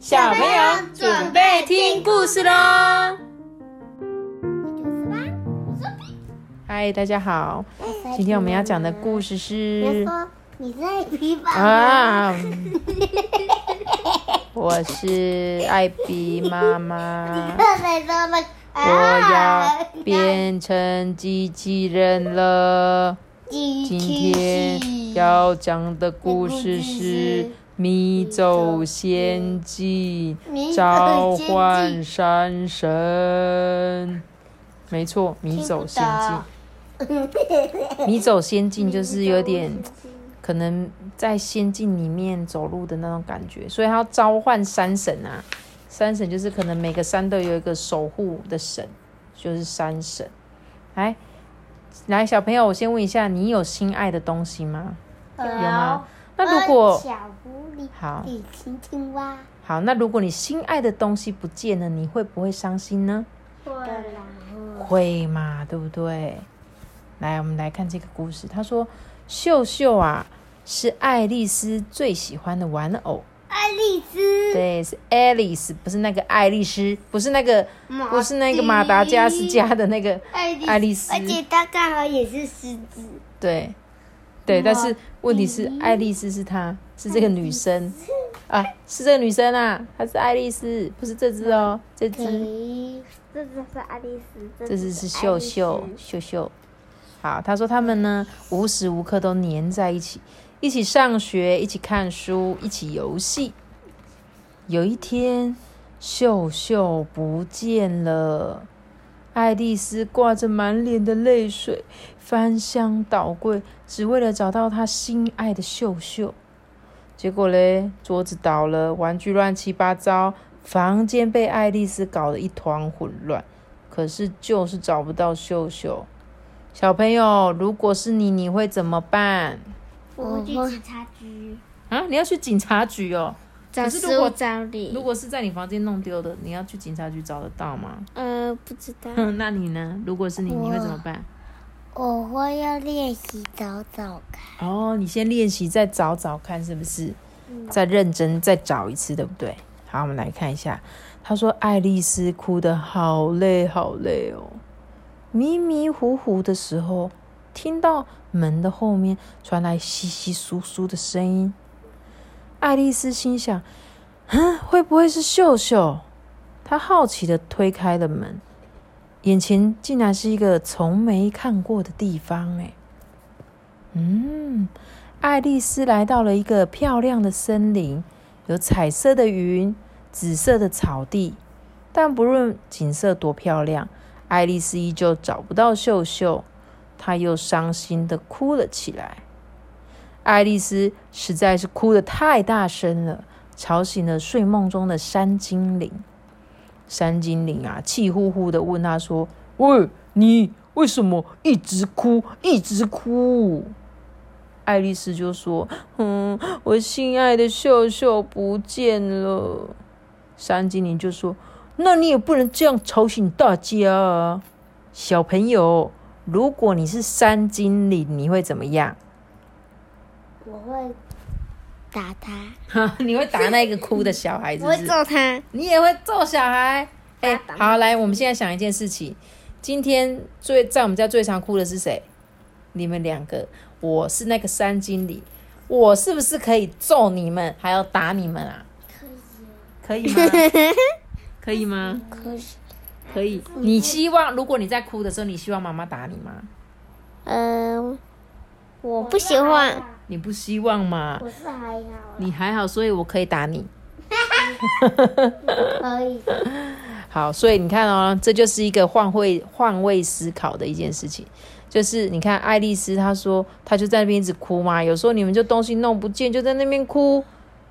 小朋友准备听故事喽！嗨，大家好，今天我们要讲的故事是你在皮吧？啊，我是艾比妈妈，我要变成机器人了。今天要讲的故事是《迷走仙境》，召唤山神。没错，迷走仙境。迷走仙境就是有点可能在仙境里面走路的那种感觉，所以他要召唤山神啊。山神就是可能每个山都有一个守护的神，就是山神。来。来，小朋友，我先问一下，你有心爱的东西吗？有吗？那如果好，青青蛙，好，那如果你心爱的东西不见了，你会不会伤心呢？会，会嘛，对不对？来，我们来看这个故事。他说，秀秀啊，是爱丽丝最喜欢的玩偶。爱丽丝，对，是 Alice，不是那个爱丽丝，不是那个，不是那个马达加斯加的那个爱丽丝，而且她刚好也是狮子。对，对，但是问题是，爱丽丝是她，是这个女生啊，是这个女生啊，她是爱丽丝，不是这只哦，这只，这只是爱丽丝，这只是秀秀，秀秀。好，他说他们呢，无时无刻都黏在一起。一起上学，一起看书，一起游戏。有一天，秀秀不见了，爱丽丝挂着满脸的泪水，翻箱倒柜，只为了找到她心爱的秀秀。结果嘞，桌子倒了，玩具乱七八糟，房间被爱丽丝搞得一团混乱。可是就是找不到秀秀。小朋友，如果是你，你会怎么办？我去警察局啊！你要去警察局哦。找失物找你。如果是在你房间弄丢的，你要去警察局找得到吗？呃，不知道。那你呢？如果是你，你会怎么办？我会要练习找找看。哦，你先练习，再找找看，是不是？再认真再找一次，对不对？好，我们来看一下。他说：“爱丽丝哭得好累，好累哦，迷迷糊糊的时候。”听到门的后面传来稀稀疏疏的声音，爱丽丝心想：“嗯，会不会是秀秀？”她好奇的推开了门，眼前竟然是一个从没看过的地方。哎，嗯，爱丽丝来到了一个漂亮的森林，有彩色的云，紫色的草地。但不论景色多漂亮，爱丽丝依旧找不到秀秀。她又伤心的哭了起来。爱丽丝实在是哭得太大声了，吵醒了睡梦中的山精灵。山精灵啊，气呼呼的问他说：“喂，你为什么一直哭，一直哭？”爱丽丝就说：“嗯，我心爱的秀秀不见了。”山精灵就说：“那你也不能这样吵醒大家啊，小朋友。”如果你是山精灵，你会怎么样？我会打他。你会打那个哭的小孩子？我会揍他。你也会揍小孩？哎，好，来，我们现在想一件事情。今天最在我们家最常哭的是谁？你们两个。我是那个三经理，我是不是可以揍你们，还要打你们啊？可以。可以吗？可以吗？可以。可以，你希望如果你在哭的时候，你希望妈妈打你吗？嗯，我不希望。你不希望吗？我是还好。你还好，所以我可以打你。可以。好，所以你看哦，这就是一个换位换位思考的一件事情。就是你看，爱丽丝她说，她就在那边一直哭嘛。有时候你们就东西弄不见，就在那边哭。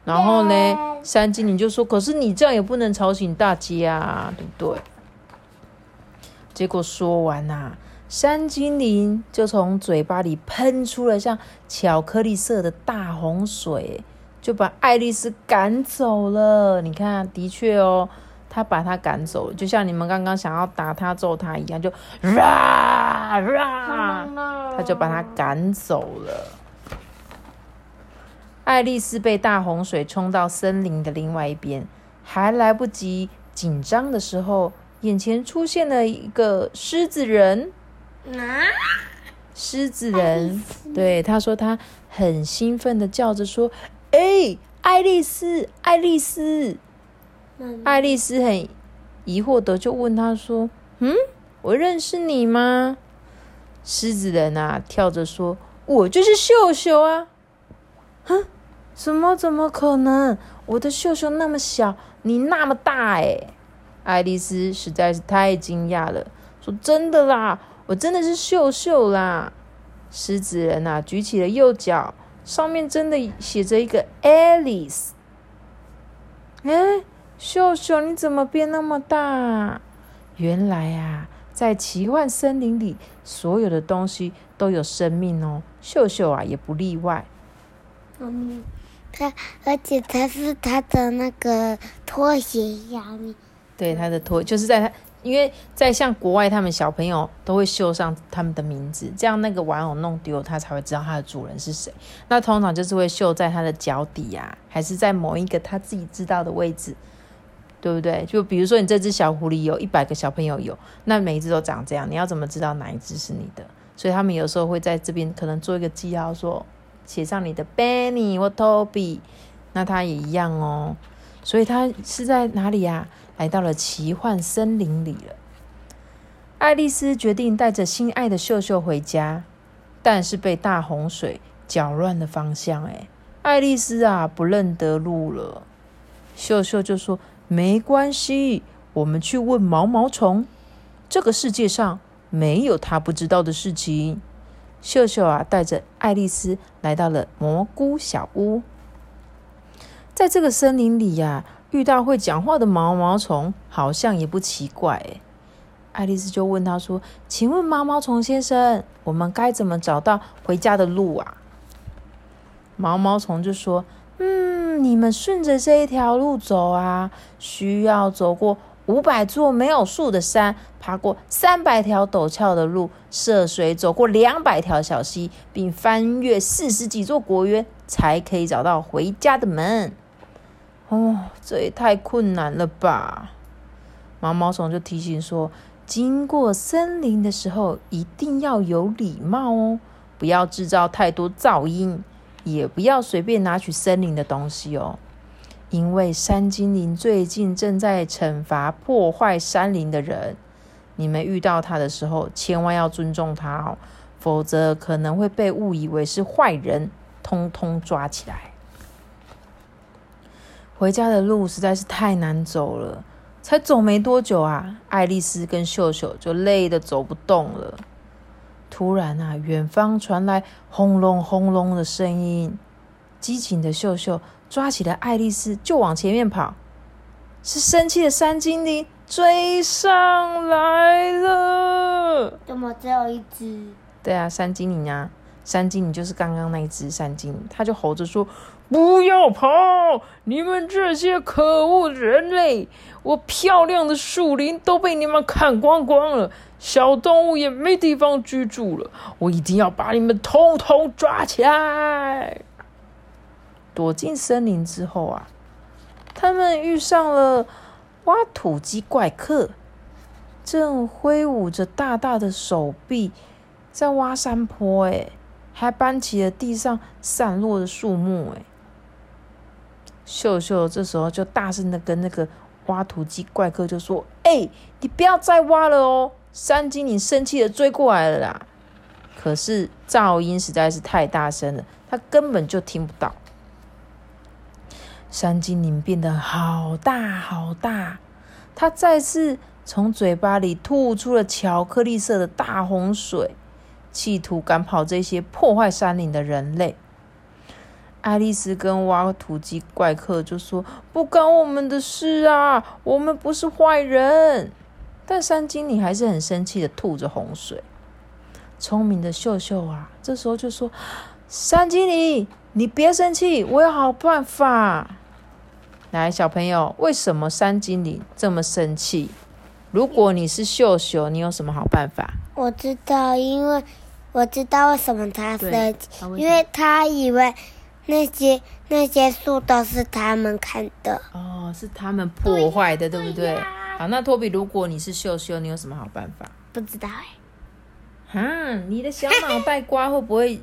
然后呢，三金你就说，可是你这样也不能吵醒大家啊，对不对？结果说完呐，山精灵就从嘴巴里喷出了像巧克力色的大洪水，就把爱丽丝赶走了。你看，的确哦，他把他赶走了，就像你们刚刚想要打他、揍他一样，就啊啊，他就把他赶走了。爱丽丝被大洪水冲到森林的另外一边，还来不及紧张的时候，眼前出现了一个狮子人。啊！狮子人，对他说，他很兴奋的叫着说：“哎，爱丽丝，爱丽丝！”爱丽丝很疑惑的就问他说：“嗯，我认识你吗？”狮子人啊，跳着说：“我就是秀秀啊！”哼，怎么？怎么可能？我的秀秀那么小，你那么大哎！爱丽丝实在是太惊讶了，说：“真的啦，我真的是秀秀啦！”狮子人啊，举起了右脚，上面真的写着一个 Alice。哎，秀秀，你怎么变那么大？原来啊，在奇幻森林里，所有的东西都有生命哦，秀秀啊也不例外。嗯，他而且他是他的那个拖鞋下面，对，他的拖就是在他，因为在像国外，他们小朋友都会绣上他们的名字，这样那个玩偶弄丢，他才会知道他的主人是谁。那通常就是会绣在他的脚底呀，还是在某一个他自己知道的位置，对不对？就比如说你这只小狐狸有一百个小朋友有，那每一只都长这样，你要怎么知道哪一只是你的？所以他们有时候会在这边可能做一个记号，说。写上你的 Benny 或 Toby，那他也一样哦。所以他是在哪里呀？来到了奇幻森林里了。爱丽丝决定带着心爱的秀秀回家，但是被大洪水搅乱了方向。哎，爱丽丝啊，不认得路了。秀秀就说：“没关系，我们去问毛毛虫。这个世界上没有他不知道的事情。”秀秀啊，带着爱丽丝来到了蘑菇小屋。在这个森林里呀，遇到会讲话的毛毛虫，好像也不奇怪。哎，爱丽丝就问他说：“请问毛毛虫先生，我们该怎么找到回家的路啊？”毛毛虫就说：“嗯，你们顺着这一条路走啊，需要走过。”五百座没有树的山，爬过三百条陡峭的路，涉水走过两百条小溪，并翻越四十几座国园，才可以找到回家的门。哦，这也太困难了吧！毛毛虫就提醒说：经过森林的时候，一定要有礼貌哦，不要制造太多噪音，也不要随便拿取森林的东西哦。因为山精灵最近正在惩罚破坏山林的人，你们遇到他的时候，千万要尊重他哦，否则可能会被误以为是坏人，通通抓起来。回家的路实在是太难走了，才走没多久啊，爱丽丝跟秀秀就累得走不动了。突然啊，远方传来轰隆轰隆的声音，激情的秀秀。抓起了爱丽丝就往前面跑，是生气的山精灵追上来了。怎么只有一只？对啊，山精灵啊，山精灵就是刚刚那一只山精灵，他就吼着说：“不要跑！你们这些可恶的人类，我漂亮的树林都被你们砍光光了，小动物也没地方居住了，我一定要把你们通通抓起来！”躲进森林之后啊，他们遇上了挖土机怪客，正挥舞着大大的手臂在挖山坡，哎，还搬起了地上散落的树木，哎。秀秀这时候就大声的跟那个挖土机怪客就说：“哎，你不要再挖了哦，山精灵生气的追过来了啦！”可是噪音实在是太大声了，他根本就听不到。山精灵变得好大好大，它再次从嘴巴里吐出了巧克力色的大洪水，企图赶跑这些破坏山林的人类。爱丽丝跟挖土机怪客就说：“不关我们的事啊，我们不是坏人。”但山精灵还是很生气的吐着洪水。聪明的秀秀啊，这时候就说：“山精灵，你别生气，我有好办法。”来，小朋友，为什么山精灵这么生气？如果你是秀秀，你有什么好办法？我知道，因为我知道为什么他生气，因为他以为那些那些树都是他们砍的。哦，是他们破坏的，对不对？好，那托比，如果你是秀秀，你有什么好办法？不知道哎。哈，你的小脑袋瓜会不会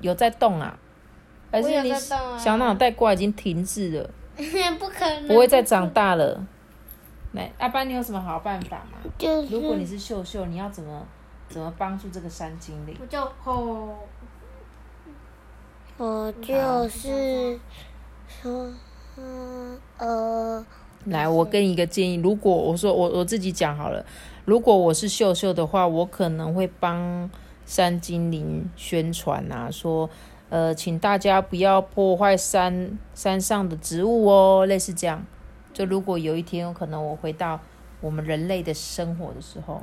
有在动啊？还是你小脑袋瓜已经停滞了？不可能，不会再长大了。来，阿班，你有什么好办法吗？就是如果你是秀秀，你要怎么怎么帮助这个山精灵？我就吼，我就是说，嗯呃，来，我给你一个建议，如果我说我我自己讲好了，如果我是秀秀的话，我可能会帮山精灵宣传啊，说。呃，请大家不要破坏山山上的植物哦，类似这样。就如果有一天有可能我回到我们人类的生活的时候，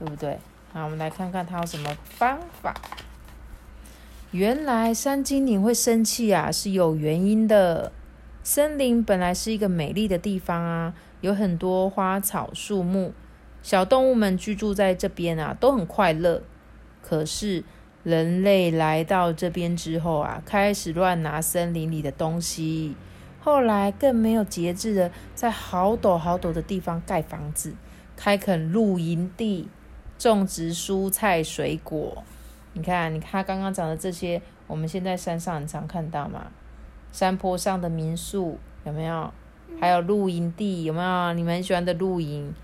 对不对？好，我们来看看他有什么方法。原来山精灵会生气啊，是有原因的。森林本来是一个美丽的地方啊，有很多花草树木，小动物们居住在这边啊，都很快乐。可是。人类来到这边之后啊，开始乱拿森林里的东西，后来更没有节制的在好陡好陡的地方盖房子，开垦露营地，种植蔬菜水果。你看，你看刚刚讲的这些，我们现在山上很常看到嘛，山坡上的民宿有没有？还有露营地有没有？你们很喜欢的露营。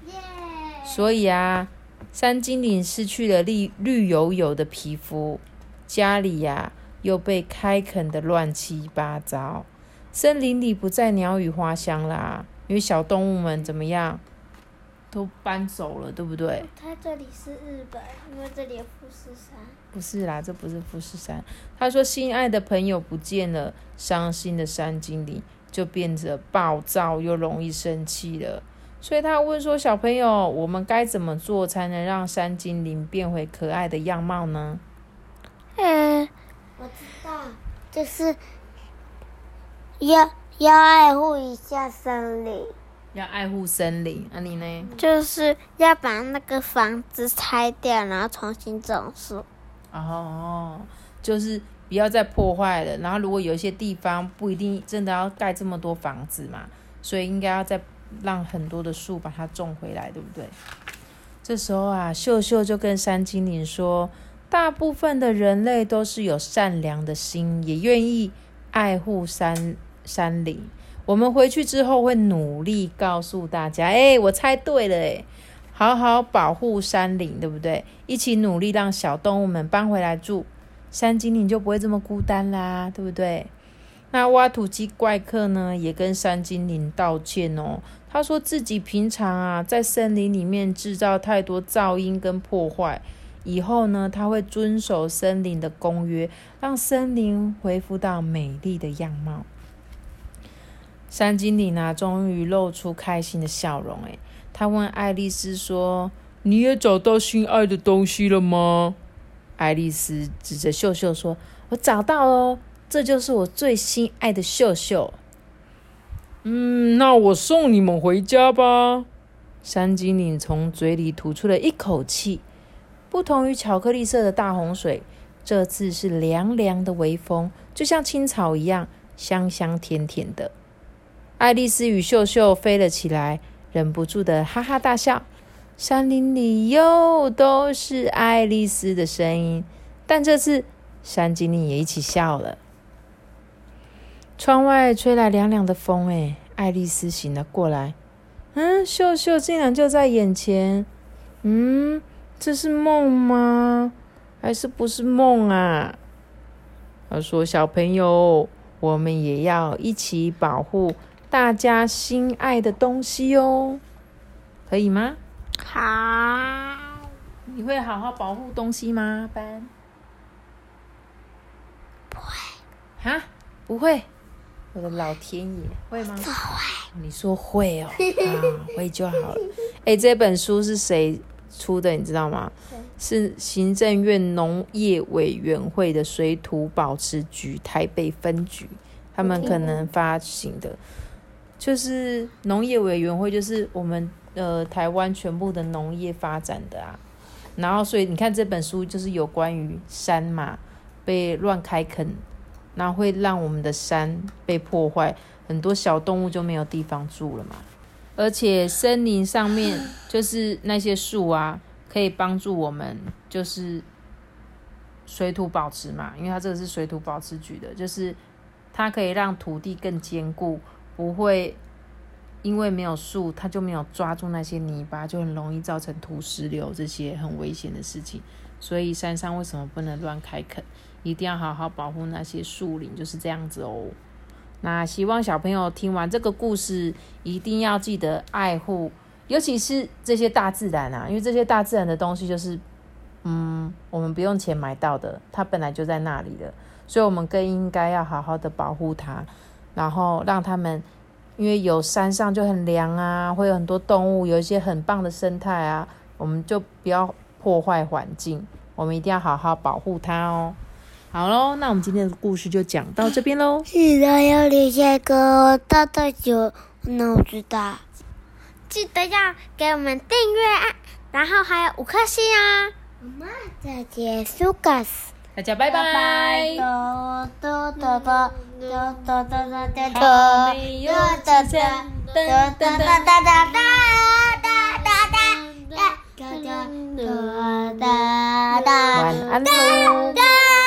所以啊。山精灵失去了绿绿油油的皮肤，家里呀又被开垦的乱七八糟，森林里不再鸟语花香啦，因为小动物们怎么样，都搬走了，对不对？他这里是日本，因为这里有富士山。不是啦，这不是富士山。他说，心爱的朋友不见了，伤心的山精灵就变得暴躁又容易生气了。所以他问说：“小朋友，我们该怎么做才能让山精灵变回可爱的样貌呢？”嗯，我知道，就是要要爱护一下森林，要爱护森林。那你呢？就是要把那个房子拆掉，然后重新种树。哦，就是不要再破坏了。然后，如果有一些地方不一定真的要盖这么多房子嘛，所以应该要再。让很多的树把它种回来，对不对？这时候啊，秀秀就跟山精灵说：“大部分的人类都是有善良的心，也愿意爱护山山林。我们回去之后会努力告诉大家，哎，我猜对了，哎，好好保护山林，对不对？一起努力让小动物们搬回来住，山精灵就不会这么孤单啦，对不对？”那挖土机怪客呢，也跟山精灵道歉哦。他说自己平常啊，在森林里面制造太多噪音跟破坏，以后呢，他会遵守森林的公约，让森林恢复到美丽的样貌。山精灵啊，终于露出开心的笑容。诶，他问爱丽丝说：“你也找到心爱的东西了吗？”爱丽丝指着秀秀说：“我找到哦。”这就是我最心爱的秀秀。嗯，那我送你们回家吧。山精灵从嘴里吐出了一口气，不同于巧克力色的大洪水，这次是凉凉的微风，就像青草一样香香甜甜的。爱丽丝与秀秀飞了起来，忍不住的哈哈大笑。山林里又都是爱丽丝的声音，但这次山精灵也一起笑了。窗外吹来凉凉的风，哎，爱丽丝醒了过来。嗯，秀秀竟然就在眼前。嗯，这是梦吗？还是不是梦啊？他说：“小朋友，我们也要一起保护大家心爱的东西哦，可以吗？”好。你会好好保护东西吗，班？不会。哈？不会。我的老天爷，会吗？会你说会哦，啊，会就好了。哎，这本书是谁出的？你知道吗？是行政院农业委员会的水土保持局台北分局，他们可能发行的。就是农业委员会，就是我们呃台湾全部的农业发展的啊。然后，所以你看这本书就是有关于山嘛被乱开垦。那会让我们的山被破坏，很多小动物就没有地方住了嘛。而且森林上面就是那些树啊，可以帮助我们，就是水土保持嘛，因为它这个是水土保持局的，就是它可以让土地更坚固，不会因为没有树，它就没有抓住那些泥巴，就很容易造成土石流这些很危险的事情。所以山上为什么不能乱开垦？一定要好好保护那些树林，就是这样子哦。那希望小朋友听完这个故事，一定要记得爱护，尤其是这些大自然啊，因为这些大自然的东西就是，嗯，我们不用钱买到的，它本来就在那里的，所以我们更应该要好好的保护它，然后让他们，因为有山上就很凉啊，会有很多动物，有一些很棒的生态啊，我们就不要破坏环境，我们一定要好好保护它哦。好喽，那我们今天的故事就讲到这边喽。记得要留下个大大九，那我知道。记得要给我们订阅，然后还有五颗星啊。妈妈再见，苏格斯。大家拜拜。晚安喽。